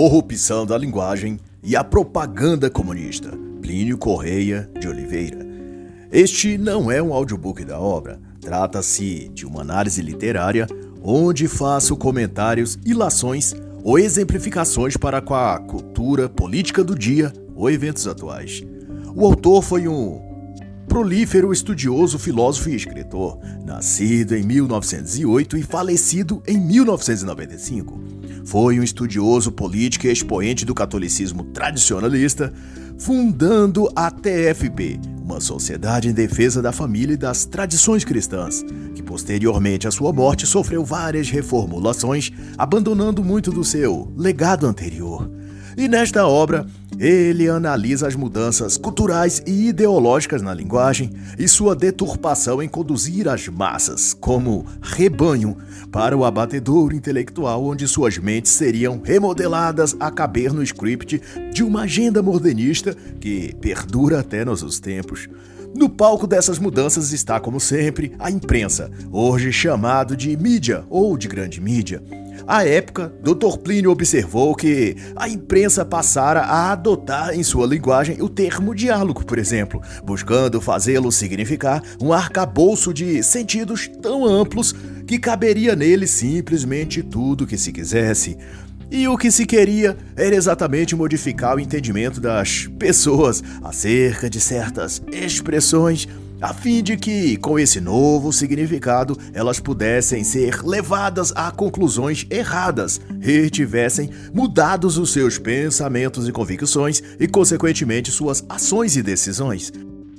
corrupção da linguagem e a propaganda comunista. Plínio Correia de Oliveira. Este não é um audiobook da obra, trata-se de uma análise literária onde faço comentários, ilações ou exemplificações para com a cultura política do dia ou eventos atuais. O autor foi um prolífero estudioso, filósofo e escritor, nascido em 1908 e falecido em 1995. Foi um estudioso político e expoente do catolicismo tradicionalista, fundando a TFP, uma sociedade em defesa da família e das tradições cristãs, que posteriormente à sua morte sofreu várias reformulações, abandonando muito do seu legado anterior. E nesta obra, ele analisa as mudanças culturais e ideológicas na linguagem e sua deturpação em conduzir as massas, como rebanho, para o abatedouro intelectual onde suas mentes seriam remodeladas a caber no script de uma agenda modernista que perdura até nossos tempos. No palco dessas mudanças está, como sempre, a imprensa, hoje chamado de mídia ou de grande mídia. À época, Dr. Plínio observou que a imprensa passara a adotar em sua linguagem o termo diálogo, por exemplo, buscando fazê-lo significar um arcabouço de sentidos tão amplos que caberia nele simplesmente tudo que se quisesse. E o que se queria era exatamente modificar o entendimento das pessoas acerca de certas expressões, a fim de que, com esse novo significado, elas pudessem ser levadas a conclusões erradas e tivessem mudados os seus pensamentos e convicções e, consequentemente, suas ações e decisões.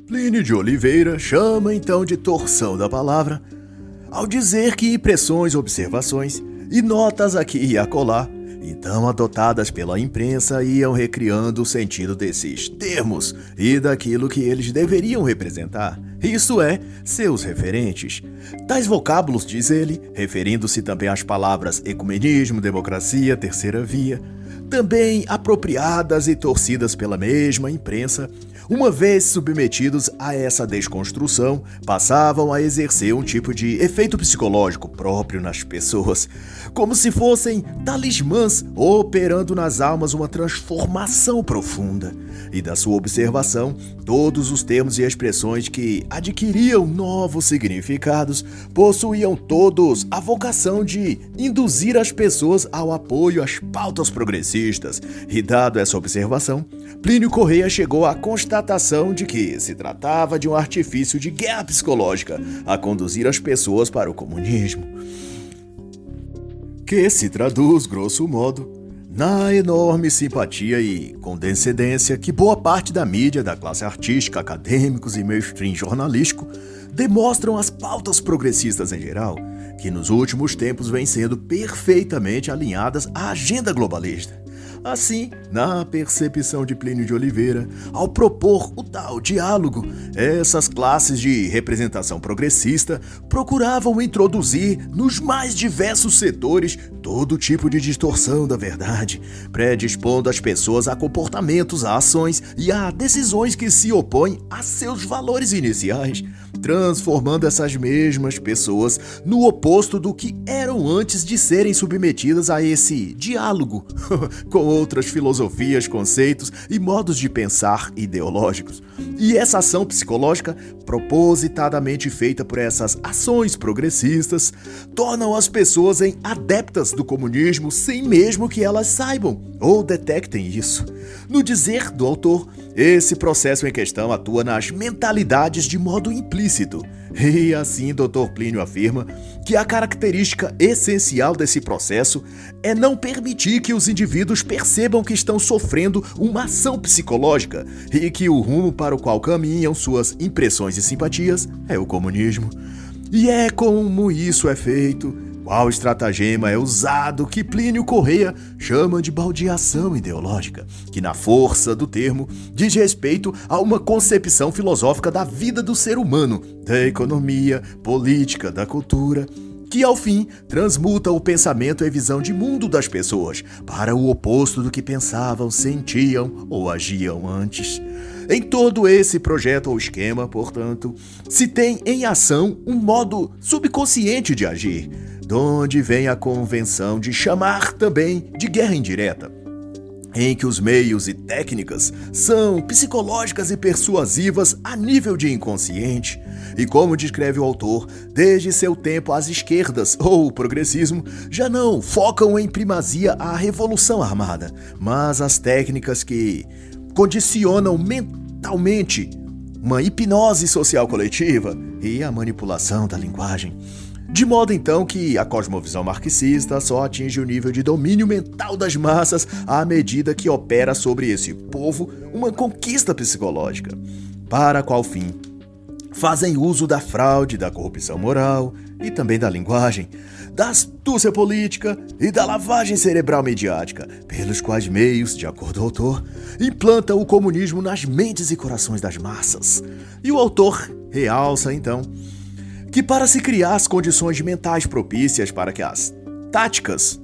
Plínio de Oliveira chama então de torção da palavra ao dizer que impressões, observações e notas aqui e acolá então adotadas pela imprensa, iam recriando o sentido desses termos e daquilo que eles deveriam representar, isto é, seus referentes. Tais vocábulos, diz ele, referindo-se também às palavras ecumenismo, democracia, terceira via, também apropriadas e torcidas pela mesma imprensa, uma vez submetidos a essa desconstrução, passavam a exercer um tipo de efeito psicológico próprio nas pessoas, como se fossem talismãs operando nas almas uma transformação profunda. E da sua observação, todos os termos e expressões que adquiriam novos significados possuíam todos a vocação de induzir as pessoas ao apoio às pautas progressistas. E dado essa observação, Plínio Correia chegou à constatação de que se tratava de um artifício de guerra psicológica a conduzir as pessoas para o comunismo que se traduz, grosso modo, na enorme simpatia e condescendência que boa parte da mídia, da classe artística, acadêmicos e mainstream jornalístico demonstram as pautas progressistas em geral, que nos últimos tempos vêm sendo perfeitamente alinhadas à agenda globalista. Assim, na percepção de Plínio de Oliveira, ao propor o tal diálogo, essas classes de representação progressista procuravam introduzir nos mais diversos setores todo tipo de distorção da verdade, predispondo as pessoas a comportamentos, a ações e a decisões que se opõem a seus valores iniciais, transformando essas mesmas pessoas no oposto do que eram antes de serem submetidas a esse diálogo com outras filosofias, conceitos e modos de pensar ideológicos. E essa ação psicológica, propositadamente feita por essas ações progressistas, tornam as pessoas em adeptas do comunismo sem mesmo que elas saibam ou detectem isso. No dizer do autor, esse processo em questão atua nas mentalidades de modo implícito. E assim, Dr. Plínio afirma que a característica essencial desse processo é não permitir que os indivíduos percebam que estão sofrendo uma ação psicológica e que o rumo para o qual caminham suas impressões e simpatias é o comunismo. E é como isso é feito qual estratagema é usado que Plínio Correia chama de baldeação ideológica, que na força do termo diz respeito a uma concepção filosófica da vida do ser humano, da economia, política, da cultura, que ao fim transmuta o pensamento e visão de mundo das pessoas para o oposto do que pensavam, sentiam ou agiam antes. Em todo esse projeto ou esquema, portanto, se tem em ação um modo subconsciente de agir, de onde vem a convenção de chamar também de guerra indireta. em que os meios e técnicas são psicológicas e persuasivas a nível de inconsciente. E como descreve o autor, desde seu tempo as esquerdas, ou o progressismo, já não focam em primazia a revolução armada, mas as técnicas que condicionam mentalmente uma hipnose social coletiva e a manipulação da linguagem. De modo então que a cosmovisão marxista só atinge o nível de domínio mental das massas à medida que opera sobre esse povo uma conquista psicológica. Para qual fim? Fazem uso da fraude, da corrupção moral e também da linguagem, da astúcia política e da lavagem cerebral mediática, pelos quais meios, de acordo com o autor, implanta o comunismo nas mentes e corações das massas. E o autor realça então que para se criar as condições mentais propícias para que as táticas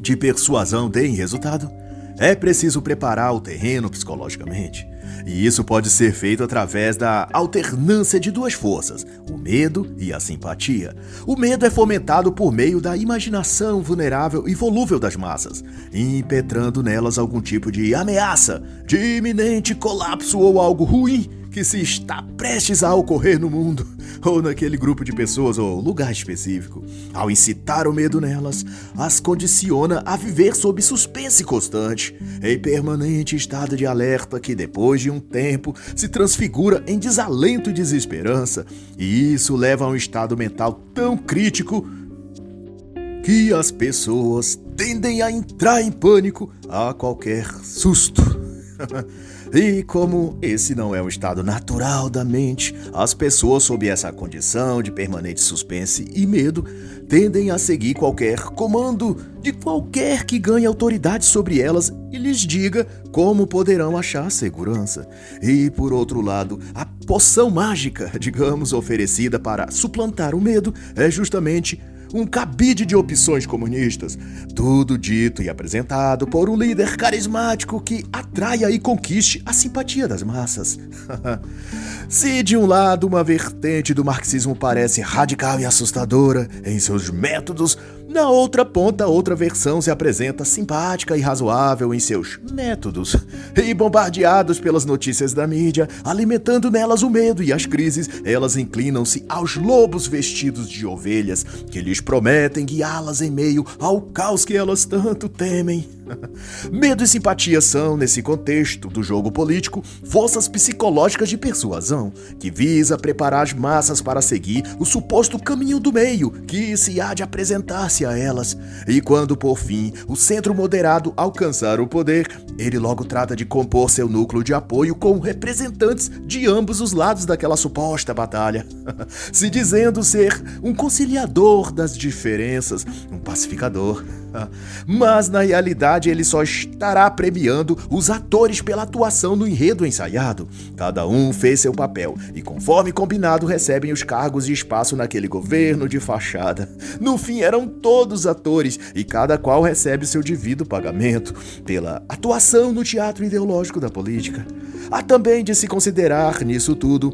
de persuasão deem resultado, é preciso preparar o terreno psicologicamente. E isso pode ser feito através da alternância de duas forças, o medo e a simpatia. O medo é fomentado por meio da imaginação vulnerável e volúvel das massas, impetrando nelas algum tipo de ameaça, de iminente colapso ou algo ruim que se está prestes a ocorrer no mundo, ou naquele grupo de pessoas ou lugar específico. Ao incitar o medo nelas, as condiciona a viver sob suspense constante, em permanente estado de alerta que depois de um tempo se transfigura em desalento e desesperança, e isso leva a um estado mental tão crítico que as pessoas tendem a entrar em pânico a qualquer susto. E como esse não é um estado natural da mente, as pessoas sob essa condição de permanente suspense e medo tendem a seguir qualquer comando de qualquer que ganhe autoridade sobre elas e lhes diga como poderão achar segurança. E por outro lado, a poção mágica, digamos, oferecida para suplantar o medo é justamente um cabide de opções comunistas, tudo dito e apresentado por um líder carismático que atraia e conquiste a simpatia das massas. Se de um lado uma vertente do marxismo parece radical e assustadora em seus métodos, na outra ponta, outra versão se apresenta simpática e razoável em seus métodos. E bombardeados pelas notícias da mídia, alimentando nelas o medo e as crises, elas inclinam-se aos lobos vestidos de ovelhas, que lhes prometem guiá-las em meio ao caos que elas tanto temem. Medo e simpatia são, nesse contexto do jogo político, forças psicológicas de persuasão, que visa preparar as massas para seguir o suposto caminho do meio que se há de apresentar-se a elas. E quando, por fim, o centro moderado alcançar o poder, ele logo trata de compor seu núcleo de apoio com representantes de ambos os lados daquela suposta batalha, se dizendo ser um conciliador das diferenças, um pacificador. Mas na realidade ele só estará premiando os atores pela atuação no enredo ensaiado. Cada um fez seu papel e, conforme combinado, recebem os cargos e espaço naquele governo de fachada. No fim, eram todos atores e cada qual recebe seu devido pagamento pela atuação no teatro ideológico da política. Há também de se considerar nisso tudo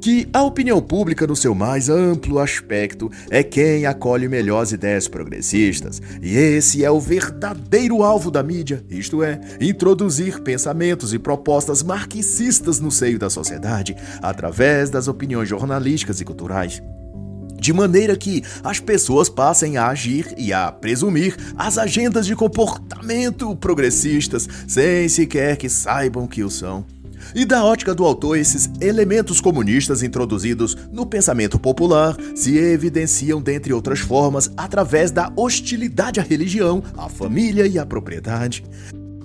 que a opinião pública, no seu mais amplo aspecto, é quem acolhe melhor as ideias progressistas. E esse é o verdadeiro alvo da mídia, isto é, introduzir pensamentos e propostas marxistas no seio da sociedade, através das opiniões jornalísticas e culturais de maneira que as pessoas passem a agir e a presumir as agendas de comportamento progressistas sem sequer que saibam que o são. E da ótica do autor, esses elementos comunistas introduzidos no pensamento popular se evidenciam, dentre outras formas, através da hostilidade à religião, à família e à propriedade.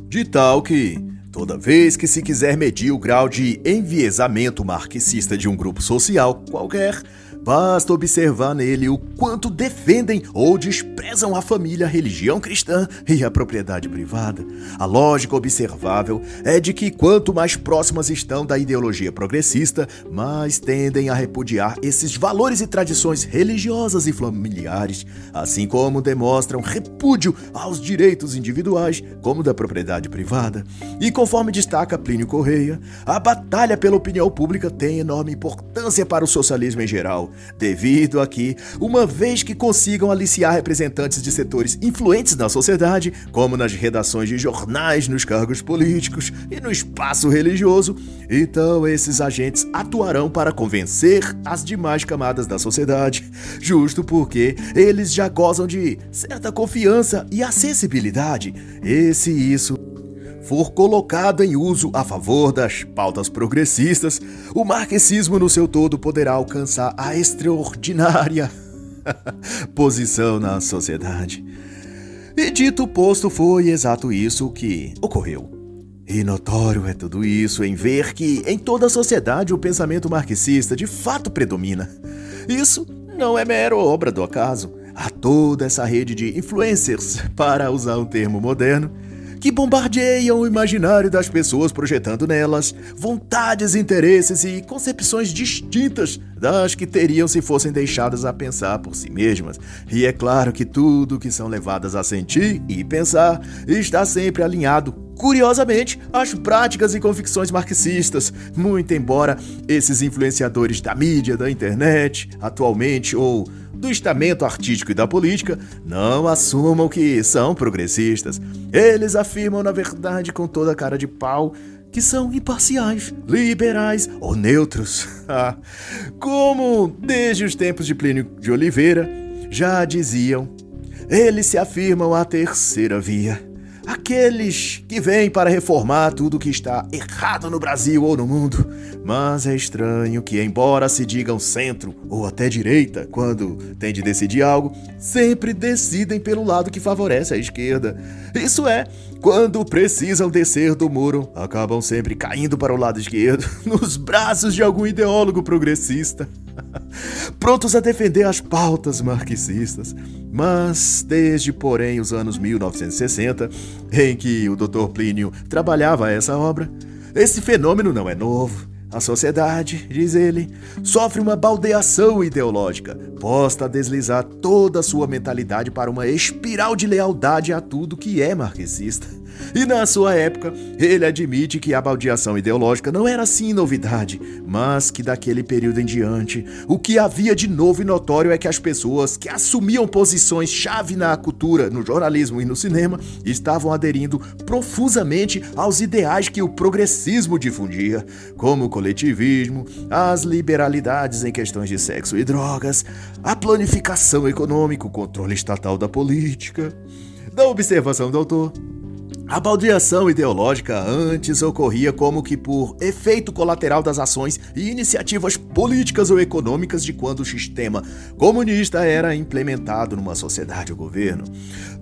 De tal que, toda vez que se quiser medir o grau de enviesamento marxista de um grupo social qualquer, Basta observar nele o quanto defendem ou desprezam a família, a religião cristã e a propriedade privada. A lógica observável é de que quanto mais próximas estão da ideologia progressista, mais tendem a repudiar esses valores e tradições religiosas e familiares, assim como demonstram repúdio aos direitos individuais, como da propriedade privada. E conforme destaca Plínio Correia, a batalha pela opinião pública tem enorme importância para o socialismo em geral devido a que, uma vez que consigam aliciar representantes de setores influentes na sociedade, como nas redações de jornais, nos cargos políticos e no espaço religioso, então esses agentes atuarão para convencer as demais camadas da sociedade, justo porque eles já gozam de certa confiança e acessibilidade. Esse isso for colocado em uso a favor das pautas progressistas, o marxismo no seu todo poderá alcançar a extraordinária posição na sociedade. E dito posto, foi exato isso que ocorreu. E notório é tudo isso em ver que em toda a sociedade o pensamento marxista de fato predomina. Isso não é mero obra do acaso. Há toda essa rede de influencers, para usar um termo moderno, que bombardeiam o imaginário das pessoas, projetando nelas vontades, interesses e concepções distintas das que teriam se fossem deixadas a pensar por si mesmas. E é claro que tudo que são levadas a sentir e pensar está sempre alinhado curiosamente, às práticas e convicções marxistas, muito embora esses influenciadores da mídia, da internet, atualmente ou do estamento artístico e da política não assumam que são progressistas. Eles afirmam, na verdade, com toda a cara de pau, que são imparciais, liberais ou neutros. Como desde os tempos de Plínio de Oliveira já diziam, eles se afirmam a terceira via aqueles que vêm para reformar tudo que está errado no Brasil ou no mundo. Mas é estranho que, embora se digam centro ou até direita quando tem de decidir algo, sempre decidem pelo lado que favorece a esquerda. Isso é, quando precisam descer do muro, acabam sempre caindo para o lado esquerdo, nos braços de algum ideólogo progressista. prontos a defender as pautas marxistas. Mas, desde, porém, os anos 1960, em que o Dr. Plínio trabalhava essa obra, esse fenômeno não é novo. A sociedade, diz ele, sofre uma baldeação ideológica, posta a deslizar toda a sua mentalidade para uma espiral de lealdade a tudo que é marxista. E na sua época, ele admite que a baldeação ideológica não era assim novidade, mas que daquele período em diante, o que havia de novo e notório é que as pessoas que assumiam posições chave na cultura, no jornalismo e no cinema estavam aderindo profusamente aos ideais que o progressismo difundia, como o coletivismo, as liberalidades em questões de sexo e drogas, a planificação econômica, o controle estatal da política. Da observação do autor, a baldeação ideológica antes ocorria como que por efeito colateral das ações e iniciativas políticas ou econômicas de quando o sistema comunista era implementado numa sociedade ou governo.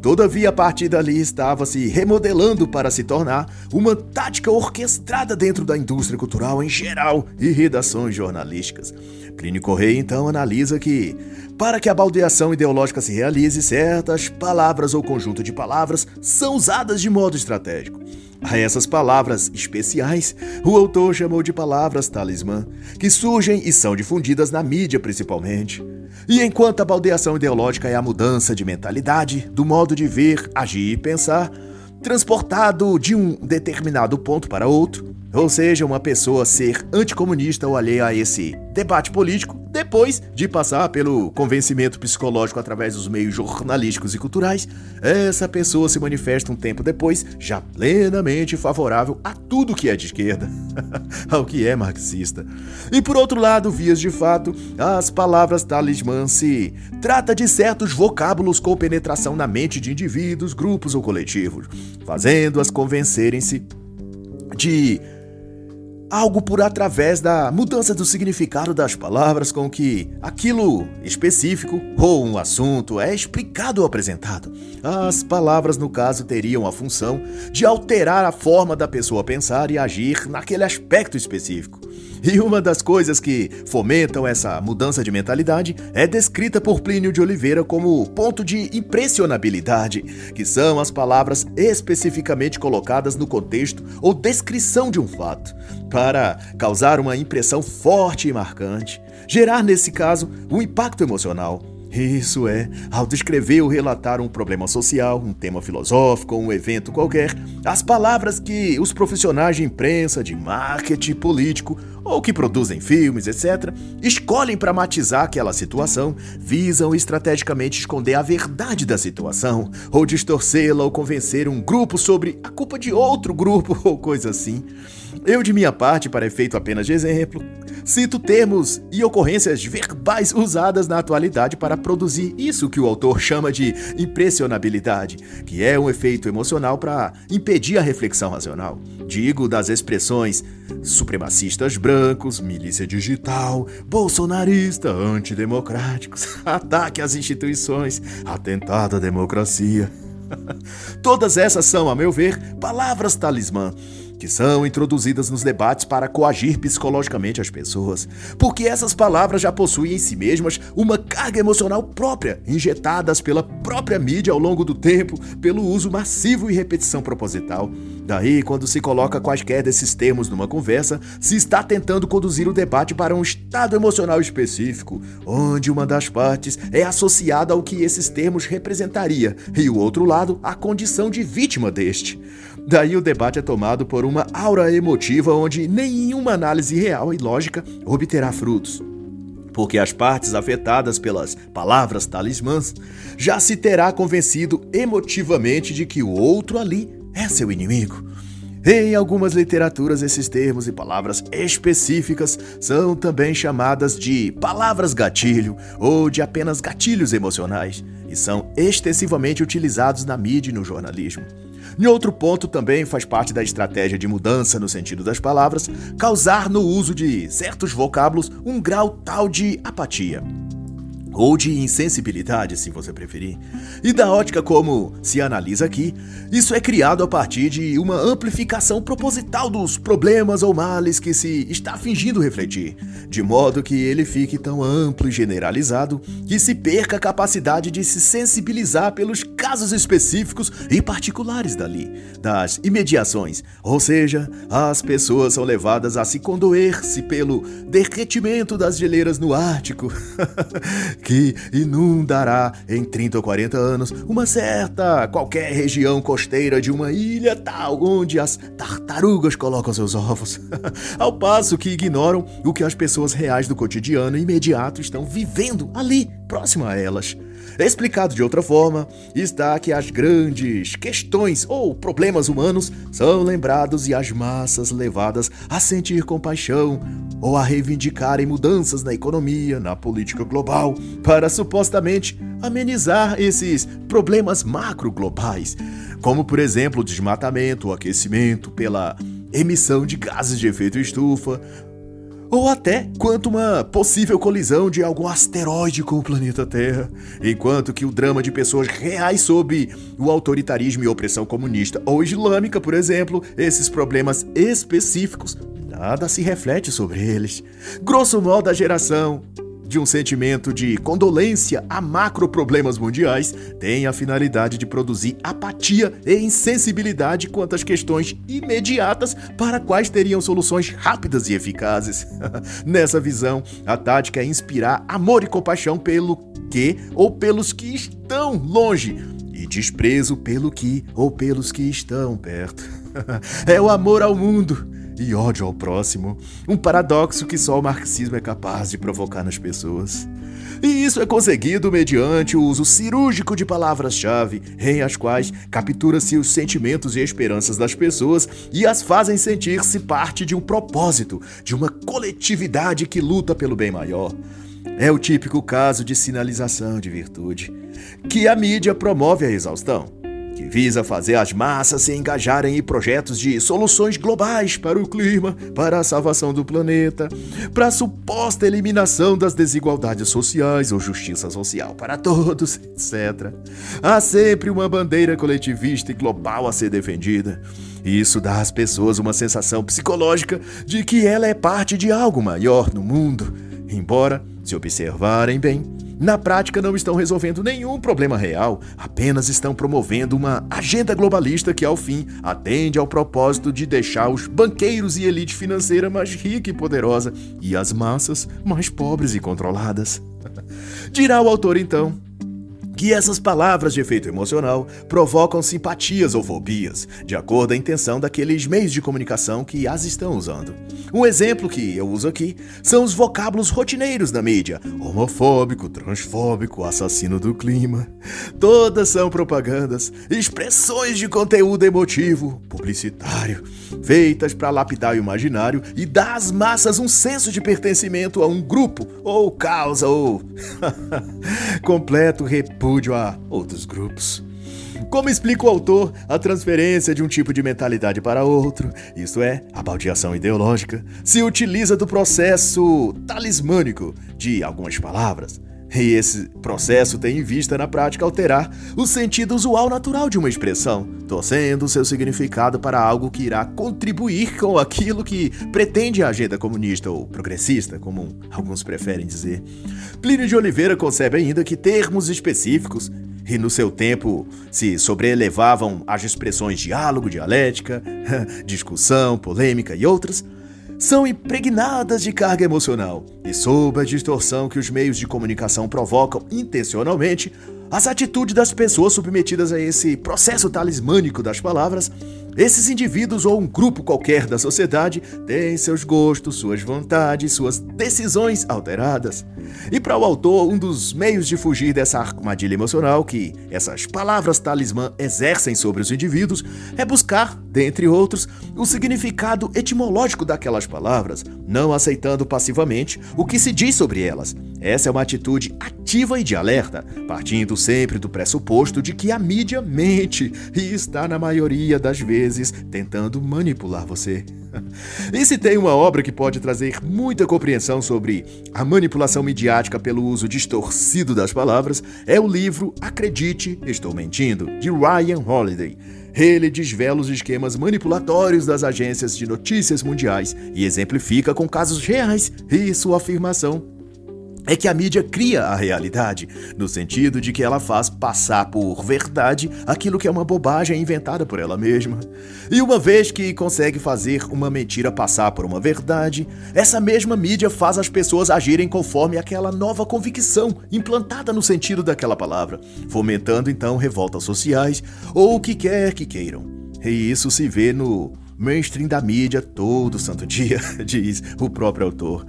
Todavia, a partir dali estava se remodelando para se tornar uma tática orquestrada dentro da indústria cultural em geral e redações jornalísticas. Plínio Correia então analisa que, para que a baldeação ideológica se realize, certas palavras ou conjunto de palavras são usadas de modo estratégico. A essas palavras especiais, o autor chamou de palavras talismã, que surgem e são difundidas na mídia principalmente. E enquanto a baldeação ideológica é a mudança de mentalidade, do modo de ver, agir e pensar, transportado de um determinado ponto para outro, ou seja, uma pessoa ser anticomunista ou alheia a esse debate político, depois de passar pelo convencimento psicológico através dos meios jornalísticos e culturais, essa pessoa se manifesta um tempo depois já plenamente favorável a tudo que é de esquerda, ao que é marxista. E por outro lado, vias de fato, as palavras talismã se trata de certos vocábulos com penetração na mente de indivíduos, grupos ou coletivos, fazendo-as convencerem-se de algo por através da mudança do significado das palavras com que aquilo específico ou um assunto é explicado ou apresentado. As palavras, no caso, teriam a função de alterar a forma da pessoa pensar e agir naquele aspecto específico. E uma das coisas que fomentam essa mudança de mentalidade é descrita por Plínio de Oliveira como ponto de impressionabilidade, que são as palavras especificamente colocadas no contexto ou descrição de um fato, para causar uma impressão forte e marcante, gerar nesse caso um impacto emocional. Isso é, ao descrever ou relatar um problema social, um tema filosófico ou um evento qualquer, as palavras que os profissionais de imprensa, de marketing político ou que produzem filmes, etc., escolhem para matizar aquela situação, visam estrategicamente esconder a verdade da situação, ou distorcê-la ou convencer um grupo sobre a culpa de outro grupo ou coisa assim. Eu, de minha parte, para efeito apenas de exemplo, cito termos e ocorrências verbais usadas na atualidade para produzir isso que o autor chama de impressionabilidade, que é um efeito emocional para impedir a reflexão racional. Digo das expressões supremacistas brancos, milícia digital, bolsonarista, antidemocráticos, ataque às instituições, atentado à democracia. Todas essas são, a meu ver, palavras talismã que são introduzidas nos debates para coagir psicologicamente as pessoas, porque essas palavras já possuem em si mesmas uma carga emocional própria, injetadas pela própria mídia ao longo do tempo, pelo uso massivo e repetição proposital. Daí, quando se coloca quaisquer desses termos numa conversa, se está tentando conduzir o debate para um estado emocional específico, onde uma das partes é associada ao que esses termos representaria e o outro lado a condição de vítima deste. Daí o debate é tomado por uma aura emotiva onde nenhuma análise real e lógica obterá frutos. Porque as partes afetadas pelas palavras talismãs já se terá convencido emotivamente de que o outro ali é seu inimigo. Em algumas literaturas, esses termos e palavras específicas são também chamadas de palavras gatilho ou de apenas gatilhos emocionais e são extensivamente utilizados na mídia e no jornalismo. Em outro ponto também faz parte da estratégia de mudança no sentido das palavras, causar no uso de certos vocábulos um grau tal de apatia ou de insensibilidade, se você preferir. E da ótica como se analisa aqui, isso é criado a partir de uma amplificação proposital dos problemas ou males que se está fingindo refletir, de modo que ele fique tão amplo e generalizado que se perca a capacidade de se sensibilizar pelos casos específicos e particulares dali, das imediações, ou seja, as pessoas são levadas a se condoer-se pelo derretimento das geleiras no Ártico. que inundará em 30 ou 40 anos uma certa qualquer região costeira de uma ilha tal onde as tartarugas colocam seus ovos, ao passo que ignoram o que as pessoas reais do cotidiano imediato estão vivendo ali, próximo a elas. Explicado de outra forma, está que as grandes questões ou problemas humanos são lembrados e as massas levadas a sentir compaixão ou a reivindicarem mudanças na economia, na política global, para supostamente amenizar esses problemas macro globais, como por exemplo o desmatamento, o aquecimento pela emissão de gases de efeito estufa, ou até quanto uma possível colisão de algum asteroide com o planeta Terra, enquanto que o drama de pessoas reais sob o autoritarismo e opressão comunista ou islâmica, por exemplo, esses problemas específicos, nada se reflete sobre eles. Grosso modo, a geração de um sentimento de condolência a macro problemas mundiais tem a finalidade de produzir apatia e insensibilidade quanto às questões imediatas para quais teriam soluções rápidas e eficazes. Nessa visão, a tática é inspirar amor e compaixão pelo que ou pelos que estão longe e desprezo pelo que ou pelos que estão perto. é o amor ao mundo e ódio ao próximo, um paradoxo que só o marxismo é capaz de provocar nas pessoas. E isso é conseguido mediante o uso cirúrgico de palavras-chave, em as quais captura-se os sentimentos e esperanças das pessoas e as fazem sentir-se parte de um propósito, de uma coletividade que luta pelo bem maior. É o típico caso de sinalização de virtude, que a mídia promove a exaustão que visa fazer as massas se engajarem em projetos de soluções globais para o clima, para a salvação do planeta, para a suposta eliminação das desigualdades sociais ou justiça social para todos, etc. Há sempre uma bandeira coletivista e global a ser defendida. Isso dá às pessoas uma sensação psicológica de que ela é parte de algo maior no mundo, embora, se observarem bem, na prática não estão resolvendo nenhum problema real, apenas estão promovendo uma agenda globalista que, ao fim, atende ao propósito de deixar os banqueiros e elite financeira mais rica e poderosa e as massas mais pobres e controladas. Dirá o autor então que essas palavras de efeito emocional provocam simpatias ou fobias, de acordo com a intenção daqueles meios de comunicação que as estão usando. Um exemplo que eu uso aqui são os vocábulos rotineiros da mídia: homofóbico, transfóbico, assassino do clima. Todas são propagandas, expressões de conteúdo emotivo, publicitário, feitas para lapidar o imaginário e dar às massas um senso de pertencimento a um grupo ou causa ou completo repúdio repúdio a outros grupos. Como explica o autor, a transferência de um tipo de mentalidade para outro, isto é, a baldeação ideológica, se utiliza do processo talismânico de algumas palavras e esse processo tem em vista, na prática, alterar o sentido usual natural de uma expressão, torcendo seu significado para algo que irá contribuir com aquilo que pretende a agenda comunista ou progressista, como alguns preferem dizer. Plínio de Oliveira concebe ainda que termos específicos e no seu tempo se sobrelevavam as expressões diálogo, dialética, discussão, polêmica e outras, são impregnadas de carga emocional. E, sob a distorção que os meios de comunicação provocam intencionalmente, as atitudes das pessoas submetidas a esse processo talismânico das palavras esses indivíduos ou um grupo qualquer da sociedade têm seus gostos, suas vontades, suas decisões alteradas. E para o autor, um dos meios de fugir dessa armadilha emocional que essas palavras talismã exercem sobre os indivíduos é buscar, dentre outros, o significado etimológico daquelas palavras, não aceitando passivamente o que se diz sobre elas. Essa é uma atitude ativa e de alerta, partindo sempre do pressuposto de que a mídia mente e está, na maioria das vezes, tentando manipular você. E se tem uma obra que pode trazer muita compreensão sobre a manipulação midiática pelo uso distorcido das palavras, é o livro Acredite, Estou Mentindo, de Ryan Holiday. Ele desvela os esquemas manipulatórios das agências de notícias mundiais e exemplifica com casos reais e sua afirmação é que a mídia cria a realidade, no sentido de que ela faz passar por verdade aquilo que é uma bobagem inventada por ela mesma. E uma vez que consegue fazer uma mentira passar por uma verdade, essa mesma mídia faz as pessoas agirem conforme aquela nova convicção implantada no sentido daquela palavra, fomentando então revoltas sociais ou o que quer que queiram. E isso se vê no mainstream da mídia todo santo dia, diz o próprio autor.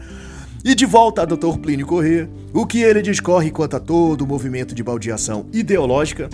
E de volta a Dr. Plínio Corrêa, o que ele discorre quanto a todo o movimento de baldeação ideológica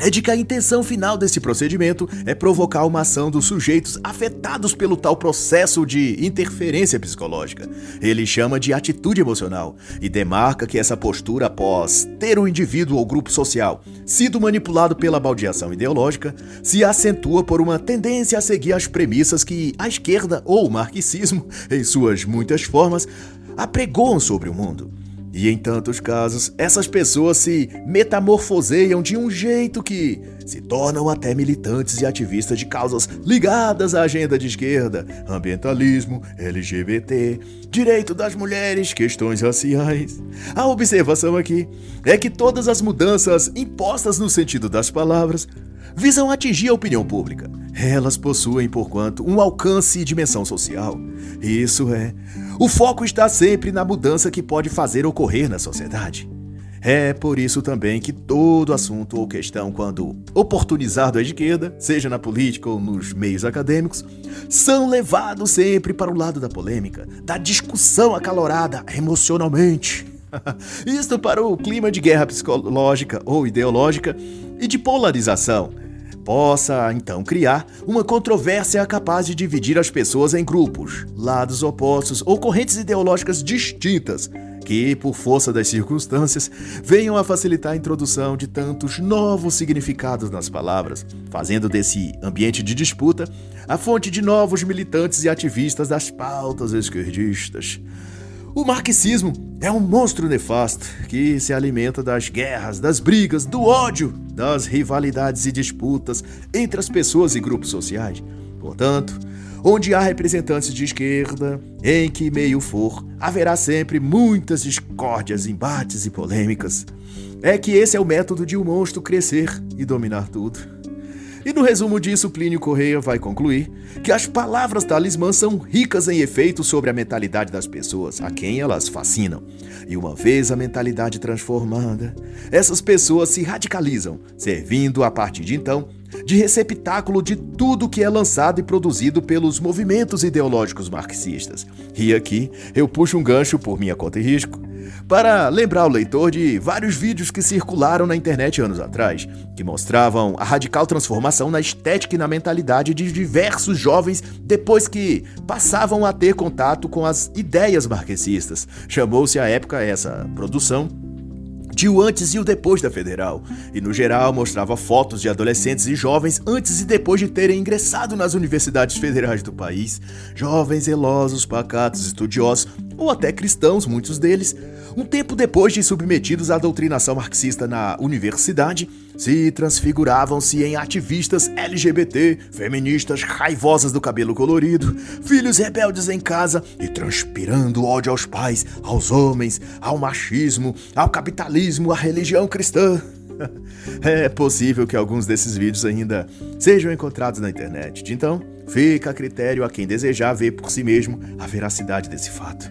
é de que a intenção final desse procedimento é provocar uma ação dos sujeitos afetados pelo tal processo de interferência psicológica. Ele chama de atitude emocional e demarca que essa postura, após ter o indivíduo ou grupo social sido manipulado pela baldeação ideológica, se acentua por uma tendência a seguir as premissas que a esquerda ou o marxismo, em suas muitas formas, apregoam sobre o mundo. E em tantos casos, essas pessoas se metamorfoseiam de um jeito que se tornam até militantes e ativistas de causas ligadas à agenda de esquerda, ambientalismo, LGBT, direito das mulheres, questões raciais. A observação aqui é que todas as mudanças impostas no sentido das palavras visam atingir a opinião pública. Elas possuem, porquanto, um alcance e dimensão social. Isso é, o foco está sempre na mudança que pode fazer ocorrer na sociedade. É por isso também que todo assunto ou questão, quando oportunizado à esquerda, seja na política ou nos meios acadêmicos, são levados sempre para o lado da polêmica, da discussão acalorada emocionalmente. Isto para o clima de guerra psicológica ou ideológica e de polarização possa então criar uma controvérsia capaz de dividir as pessoas em grupos, lados opostos ou correntes ideológicas distintas, que, por força das circunstâncias, venham a facilitar a introdução de tantos novos significados nas palavras, fazendo desse ambiente de disputa a fonte de novos militantes e ativistas das pautas esquerdistas. O marxismo é um monstro nefasto que se alimenta das guerras, das brigas, do ódio, das rivalidades e disputas entre as pessoas e grupos sociais. Portanto, onde há representantes de esquerda, em que meio for, haverá sempre muitas discórdias, embates e polêmicas. É que esse é o método de um monstro crescer e dominar tudo. E no resumo disso, Plínio Correia vai concluir que as palavras talismã são ricas em efeitos sobre a mentalidade das pessoas, a quem elas fascinam. E uma vez a mentalidade transformada, essas pessoas se radicalizam, servindo a partir de então de receptáculo de tudo que é lançado e produzido pelos movimentos ideológicos marxistas. E aqui eu puxo um gancho por minha conta e risco para lembrar o leitor de vários vídeos que circularam na internet anos atrás, que mostravam a radical transformação na estética e na mentalidade de diversos jovens depois que passavam a ter contato com as ideias marxistas. Chamou-se à época essa produção de o antes e o depois da federal, e no geral mostrava fotos de adolescentes e jovens antes e depois de terem ingressado nas universidades federais do país, jovens zelosos, pacatos, estudiosos ou até cristãos, muitos deles, um tempo depois de submetidos à doutrinação marxista na universidade, se transfiguravam-se em ativistas LGBT, feministas raivosas do cabelo colorido, filhos rebeldes em casa e transpirando ódio aos pais, aos homens, ao machismo, ao capitalismo, à religião cristã. É possível que alguns desses vídeos ainda sejam encontrados na internet. Então, fica a critério a quem desejar ver por si mesmo a veracidade desse fato.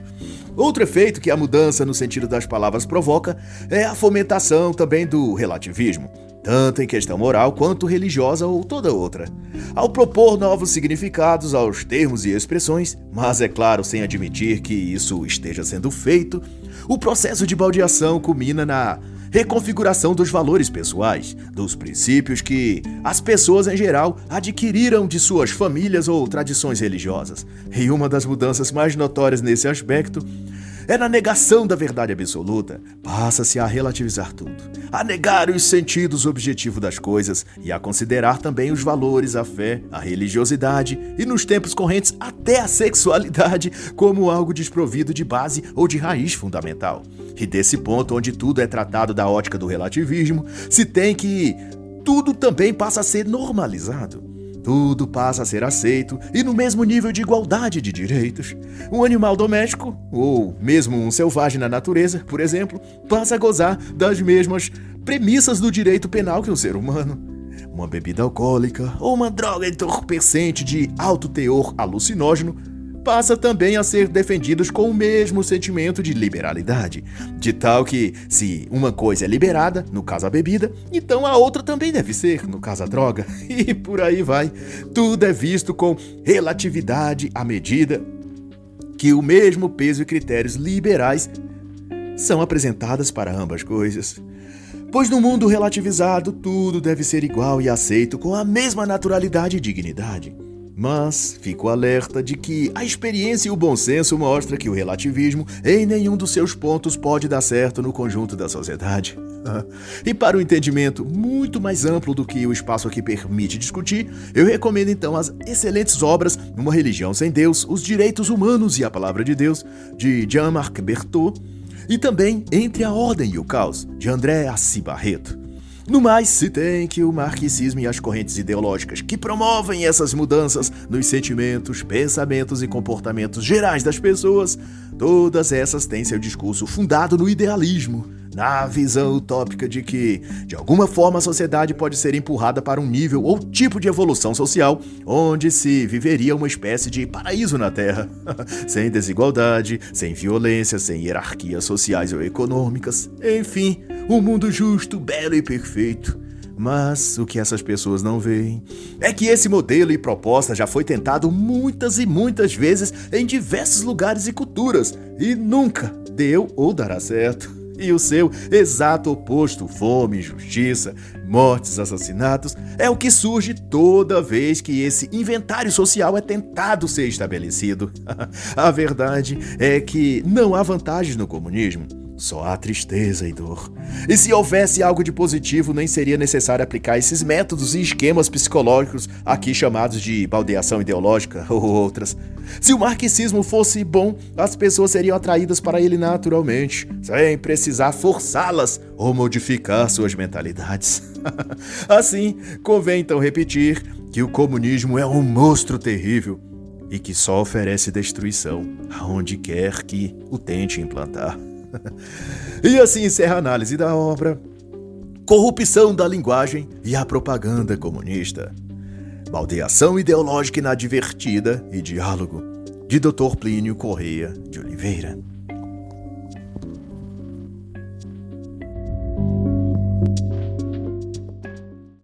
Outro efeito que a mudança no sentido das palavras provoca é a fomentação também do relativismo, tanto em questão moral quanto religiosa ou toda outra. Ao propor novos significados aos termos e expressões, mas é claro, sem admitir que isso esteja sendo feito, o processo de baldeação culmina na reconfiguração dos valores pessoais, dos princípios que as pessoas em geral adquiriram de suas famílias ou tradições religiosas. E uma das mudanças mais notórias nesse aspecto é na negação da verdade absoluta, passa-se a relativizar tudo, a negar os sentidos objetivos das coisas e a considerar também os valores, a fé, a religiosidade e, nos tempos correntes, até a sexualidade como algo desprovido de base ou de raiz fundamental. E desse ponto, onde tudo é tratado da ótica do relativismo, se tem que tudo também passa a ser normalizado. Tudo passa a ser aceito e no mesmo nível de igualdade de direitos. Um animal doméstico, ou mesmo um selvagem na natureza, por exemplo, passa a gozar das mesmas premissas do direito penal que o ser humano. Uma bebida alcoólica ou uma droga entorpecente de alto teor alucinógeno passa também a ser defendidos com o mesmo sentimento de liberalidade, de tal que, se uma coisa é liberada, no caso a bebida, então a outra também deve ser, no caso a droga, e por aí vai. Tudo é visto com relatividade à medida que o mesmo peso e critérios liberais são apresentadas para ambas coisas. Pois no mundo relativizado, tudo deve ser igual e aceito com a mesma naturalidade e dignidade. Mas fico alerta de que a experiência e o bom senso mostram que o relativismo em nenhum dos seus pontos pode dar certo no conjunto da sociedade. E para um entendimento muito mais amplo do que o espaço aqui permite discutir, eu recomendo então as excelentes obras Uma Religião Sem Deus, Os Direitos Humanos e a Palavra de Deus, de Jean-Marc Berthaud, e também Entre a Ordem e o Caos, de André Assi Barreto. No mais, se tem que o marxismo e as correntes ideológicas que promovem essas mudanças nos sentimentos, pensamentos e comportamentos gerais das pessoas, todas essas têm seu discurso fundado no idealismo na visão utópica de que, de alguma forma, a sociedade pode ser empurrada para um nível ou tipo de evolução social onde se viveria uma espécie de paraíso na Terra, sem desigualdade, sem violência, sem hierarquias sociais ou econômicas, enfim, um mundo justo, belo e perfeito. Mas o que essas pessoas não veem é que esse modelo e proposta já foi tentado muitas e muitas vezes em diversos lugares e culturas e nunca deu ou dará certo e o seu exato oposto, fome, injustiça, mortes, assassinatos, é o que surge toda vez que esse inventário social é tentado ser estabelecido. A verdade é que não há vantagens no comunismo. Só há tristeza e dor. E se houvesse algo de positivo, nem seria necessário aplicar esses métodos e esquemas psicológicos, aqui chamados de baldeação ideológica ou outras. Se o marxismo fosse bom, as pessoas seriam atraídas para ele naturalmente, sem precisar forçá-las ou modificar suas mentalidades. assim, convém então repetir que o comunismo é um monstro terrível e que só oferece destruição aonde quer que o tente implantar. E assim encerra a análise da obra Corrupção da Linguagem e a Propaganda Comunista. Baldeação ideológica inadvertida e diálogo, de Dr. Plínio Correia de Oliveira.